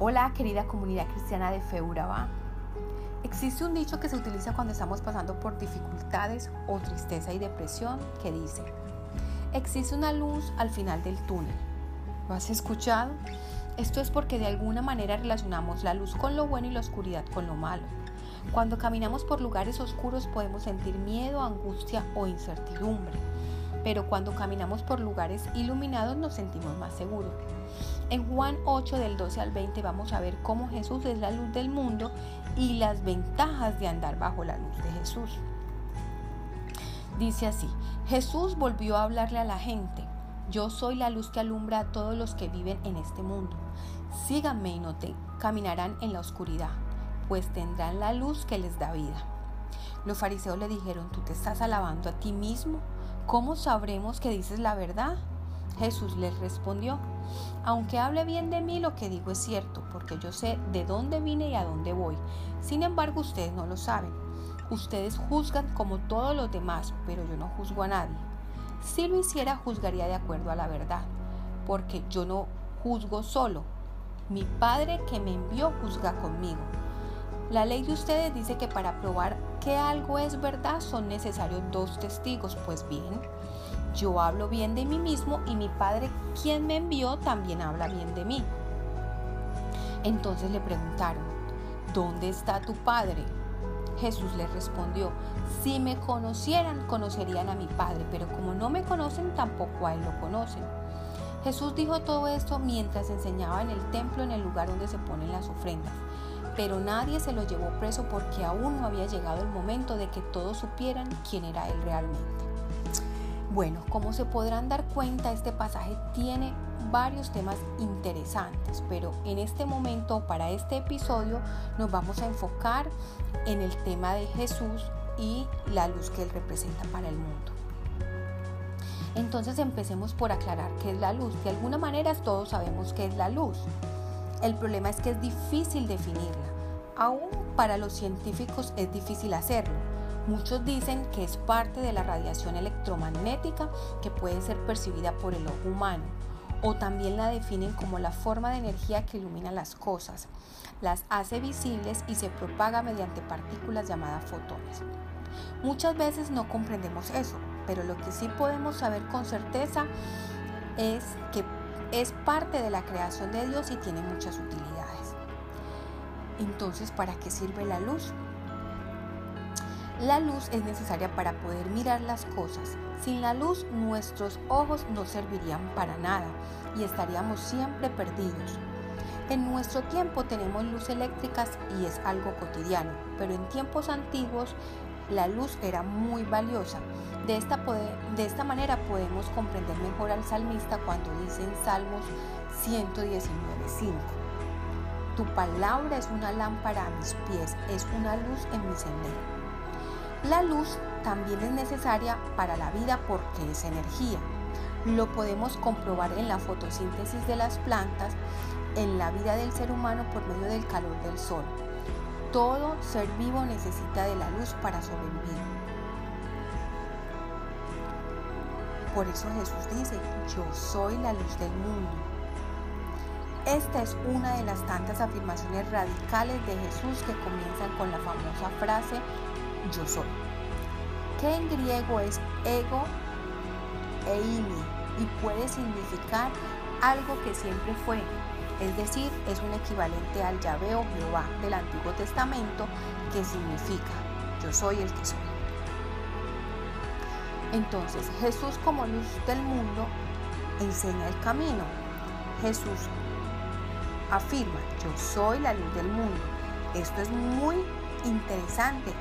Hola querida comunidad cristiana de Feuraba. Existe un dicho que se utiliza cuando estamos pasando por dificultades o tristeza y depresión que dice, existe una luz al final del túnel. ¿Lo has escuchado? Esto es porque de alguna manera relacionamos la luz con lo bueno y la oscuridad con lo malo. Cuando caminamos por lugares oscuros podemos sentir miedo, angustia o incertidumbre pero cuando caminamos por lugares iluminados nos sentimos más seguros. En Juan 8 del 12 al 20 vamos a ver cómo Jesús es la luz del mundo y las ventajas de andar bajo la luz de Jesús. Dice así, Jesús volvió a hablarle a la gente, yo soy la luz que alumbra a todos los que viven en este mundo. Síganme y no te caminarán en la oscuridad, pues tendrán la luz que les da vida. Los fariseos le dijeron, ¿tú te estás alabando a ti mismo? ¿Cómo sabremos que dices la verdad? Jesús les respondió, aunque hable bien de mí, lo que digo es cierto, porque yo sé de dónde vine y a dónde voy. Sin embargo, ustedes no lo saben. Ustedes juzgan como todos los demás, pero yo no juzgo a nadie. Si lo hiciera, juzgaría de acuerdo a la verdad, porque yo no juzgo solo. Mi Padre que me envió juzga conmigo. La ley de ustedes dice que para probar que algo es verdad son necesarios dos testigos. Pues bien, yo hablo bien de mí mismo y mi Padre, quien me envió, también habla bien de mí. Entonces le preguntaron, ¿dónde está tu Padre? Jesús les respondió, si me conocieran, conocerían a mi Padre, pero como no me conocen, tampoco a Él lo conocen. Jesús dijo todo esto mientras enseñaba en el templo en el lugar donde se ponen las ofrendas pero nadie se lo llevó preso porque aún no había llegado el momento de que todos supieran quién era él realmente. Bueno, como se podrán dar cuenta, este pasaje tiene varios temas interesantes, pero en este momento, para este episodio, nos vamos a enfocar en el tema de Jesús y la luz que él representa para el mundo. Entonces empecemos por aclarar qué es la luz. De alguna manera todos sabemos qué es la luz. El problema es que es difícil definirla. Aún para los científicos es difícil hacerlo. Muchos dicen que es parte de la radiación electromagnética que puede ser percibida por el ojo humano o también la definen como la forma de energía que ilumina las cosas, las hace visibles y se propaga mediante partículas llamadas fotones. Muchas veces no comprendemos eso, pero lo que sí podemos saber con certeza es que es parte de la creación de Dios y tiene muchas utilidades. Entonces, ¿para qué sirve la luz? La luz es necesaria para poder mirar las cosas. Sin la luz nuestros ojos no servirían para nada y estaríamos siempre perdidos. En nuestro tiempo tenemos luz eléctricas y es algo cotidiano, pero en tiempos antiguos la luz era muy valiosa. De esta, de esta manera podemos comprender mejor al salmista cuando dice en Salmos 119.5. Tu palabra es una lámpara a mis pies, es una luz en mi sendero. La luz también es necesaria para la vida porque es energía. Lo podemos comprobar en la fotosíntesis de las plantas, en la vida del ser humano por medio del calor del sol. Todo ser vivo necesita de la luz para sobrevivir. Por eso Jesús dice, yo soy la luz del mundo. Esta es una de las tantas afirmaciones radicales de Jesús que comienzan con la famosa frase, yo soy, que en griego es ego eimi y puede significar algo que siempre fue, es decir, es un equivalente al Yahvé o Jehová del Antiguo Testamento que significa yo soy el que soy. Entonces Jesús como luz del mundo enseña el camino. Jesús afirma, yo soy la luz del mundo. Esto es muy interesante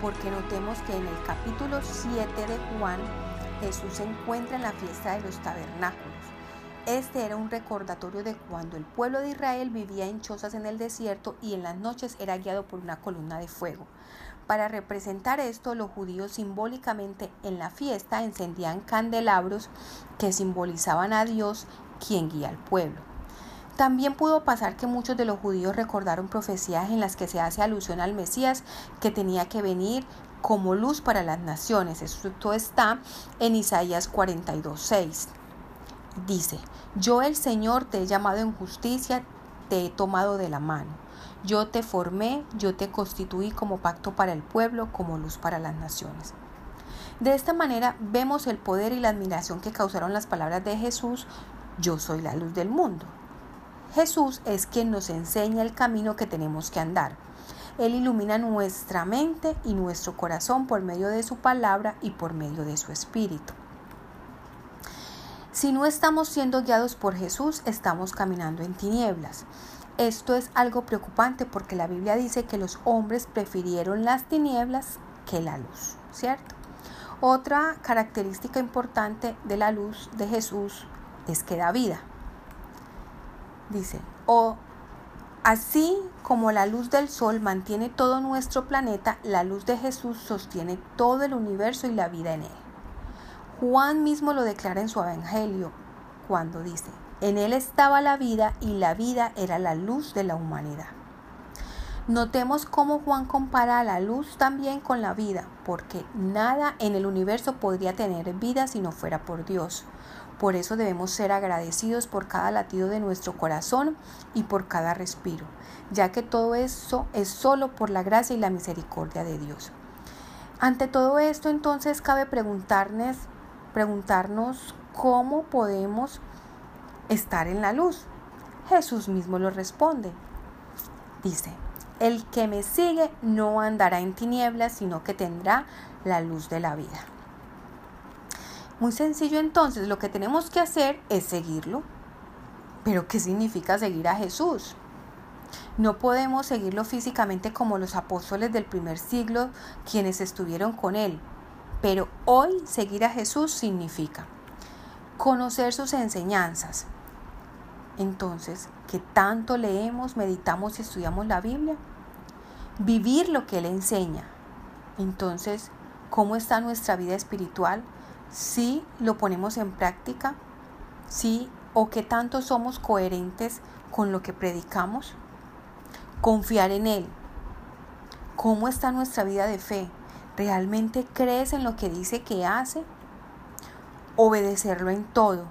porque notemos que en el capítulo 7 de Juan Jesús se encuentra en la fiesta de los tabernáculos este era un recordatorio de cuando el pueblo de Israel vivía en chozas en el desierto y en las noches era guiado por una columna de fuego. Para representar esto, los judíos simbólicamente en la fiesta encendían candelabros que simbolizaban a Dios quien guía al pueblo. También pudo pasar que muchos de los judíos recordaron profecías en las que se hace alusión al Mesías que tenía que venir como luz para las naciones. Esto está en Isaías 42.6. Dice, yo el Señor te he llamado en justicia, te he tomado de la mano. Yo te formé, yo te constituí como pacto para el pueblo, como luz para las naciones. De esta manera vemos el poder y la admiración que causaron las palabras de Jesús, yo soy la luz del mundo. Jesús es quien nos enseña el camino que tenemos que andar. Él ilumina nuestra mente y nuestro corazón por medio de su palabra y por medio de su espíritu. Si no estamos siendo guiados por Jesús, estamos caminando en tinieblas. Esto es algo preocupante porque la Biblia dice que los hombres prefirieron las tinieblas que la luz, ¿cierto? Otra característica importante de la luz de Jesús es que da vida. Dice, o así como la luz del sol mantiene todo nuestro planeta, la luz de Jesús sostiene todo el universo y la vida en él. Juan mismo lo declara en su Evangelio cuando dice, en él estaba la vida y la vida era la luz de la humanidad. Notemos cómo Juan compara la luz también con la vida, porque nada en el universo podría tener vida si no fuera por Dios. Por eso debemos ser agradecidos por cada latido de nuestro corazón y por cada respiro, ya que todo eso es solo por la gracia y la misericordia de Dios. Ante todo esto, entonces cabe preguntarnos preguntarnos cómo podemos estar en la luz. Jesús mismo lo responde. Dice, el que me sigue no andará en tinieblas, sino que tendrá la luz de la vida. Muy sencillo entonces, lo que tenemos que hacer es seguirlo. Pero ¿qué significa seguir a Jesús? No podemos seguirlo físicamente como los apóstoles del primer siglo, quienes estuvieron con él, pero hoy seguir a Jesús significa conocer sus enseñanzas. Entonces, ¿qué tanto leemos, meditamos y estudiamos la Biblia? Vivir lo que Él enseña. Entonces, ¿cómo está nuestra vida espiritual? Si lo ponemos en práctica, sí o qué tanto somos coherentes con lo que predicamos. Confiar en Él. ¿Cómo está nuestra vida de fe? ¿Realmente crees en lo que dice que hace? Obedecerlo en todo.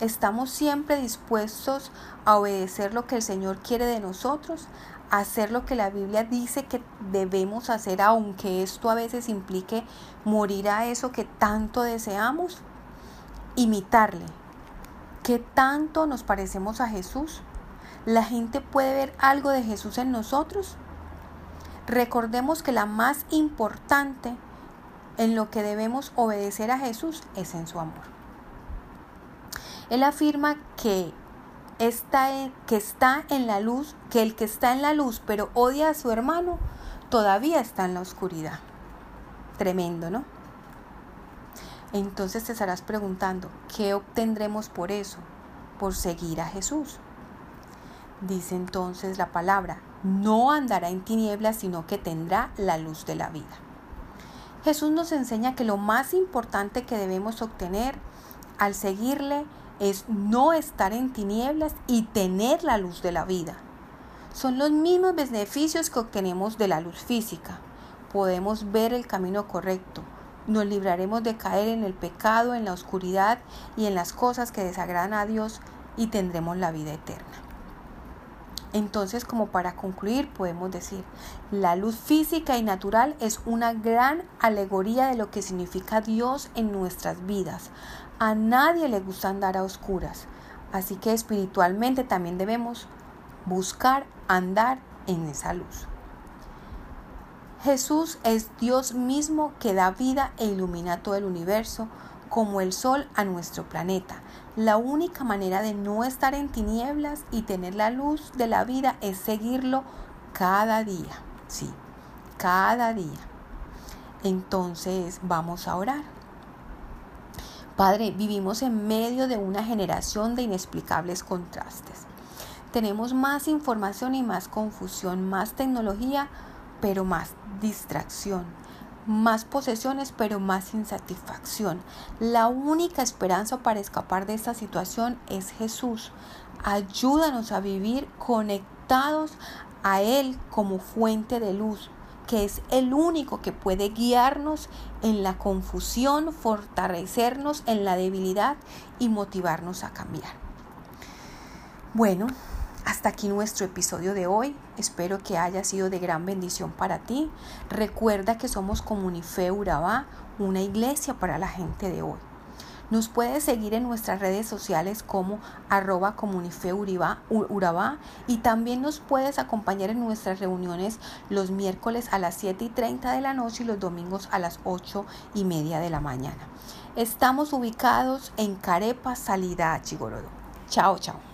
¿Estamos siempre dispuestos a obedecer lo que el Señor quiere de nosotros? ¿A hacer lo que la Biblia dice que debemos hacer, aunque esto a veces implique morir a eso que tanto deseamos? Imitarle. ¿Qué tanto nos parecemos a Jesús? ¿La gente puede ver algo de Jesús en nosotros? Recordemos que la más importante en lo que debemos obedecer a Jesús es en su amor. Él afirma que está, en, que está en la luz, que el que está en la luz pero odia a su hermano, todavía está en la oscuridad. Tremendo, ¿no? Entonces te estarás preguntando, ¿qué obtendremos por eso? Por seguir a Jesús. Dice entonces la palabra, no andará en tinieblas, sino que tendrá la luz de la vida. Jesús nos enseña que lo más importante que debemos obtener al seguirle es no estar en tinieblas y tener la luz de la vida. Son los mismos beneficios que obtenemos de la luz física. Podemos ver el camino correcto. Nos libraremos de caer en el pecado, en la oscuridad y en las cosas que desagradan a Dios y tendremos la vida eterna. Entonces, como para concluir, podemos decir, la luz física y natural es una gran alegoría de lo que significa Dios en nuestras vidas. A nadie le gusta andar a oscuras, así que espiritualmente también debemos buscar andar en esa luz. Jesús es Dios mismo que da vida e ilumina todo el universo como el sol a nuestro planeta. La única manera de no estar en tinieblas y tener la luz de la vida es seguirlo cada día. Sí, cada día. Entonces vamos a orar. Padre, vivimos en medio de una generación de inexplicables contrastes. Tenemos más información y más confusión, más tecnología, pero más distracción más posesiones, pero más insatisfacción. La única esperanza para escapar de esta situación es Jesús. Ayúdanos a vivir conectados a Él como fuente de luz, que es el único que puede guiarnos en la confusión, fortalecernos en la debilidad y motivarnos a cambiar. Bueno, Hasta aquí nuestro episodio de hoy. Espero que haya sido de gran bendición para ti. Recuerda que somos Comunife Urabá, una iglesia para la gente de hoy. Nos puedes seguir en nuestras redes sociales como arroba comunifeurabá y también nos puedes acompañar en nuestras reuniones los miércoles a las 7 y 30 de la noche y los domingos a las 8 y media de la mañana. Estamos ubicados en Carepa, salida a Chigorodo. Chao, chao.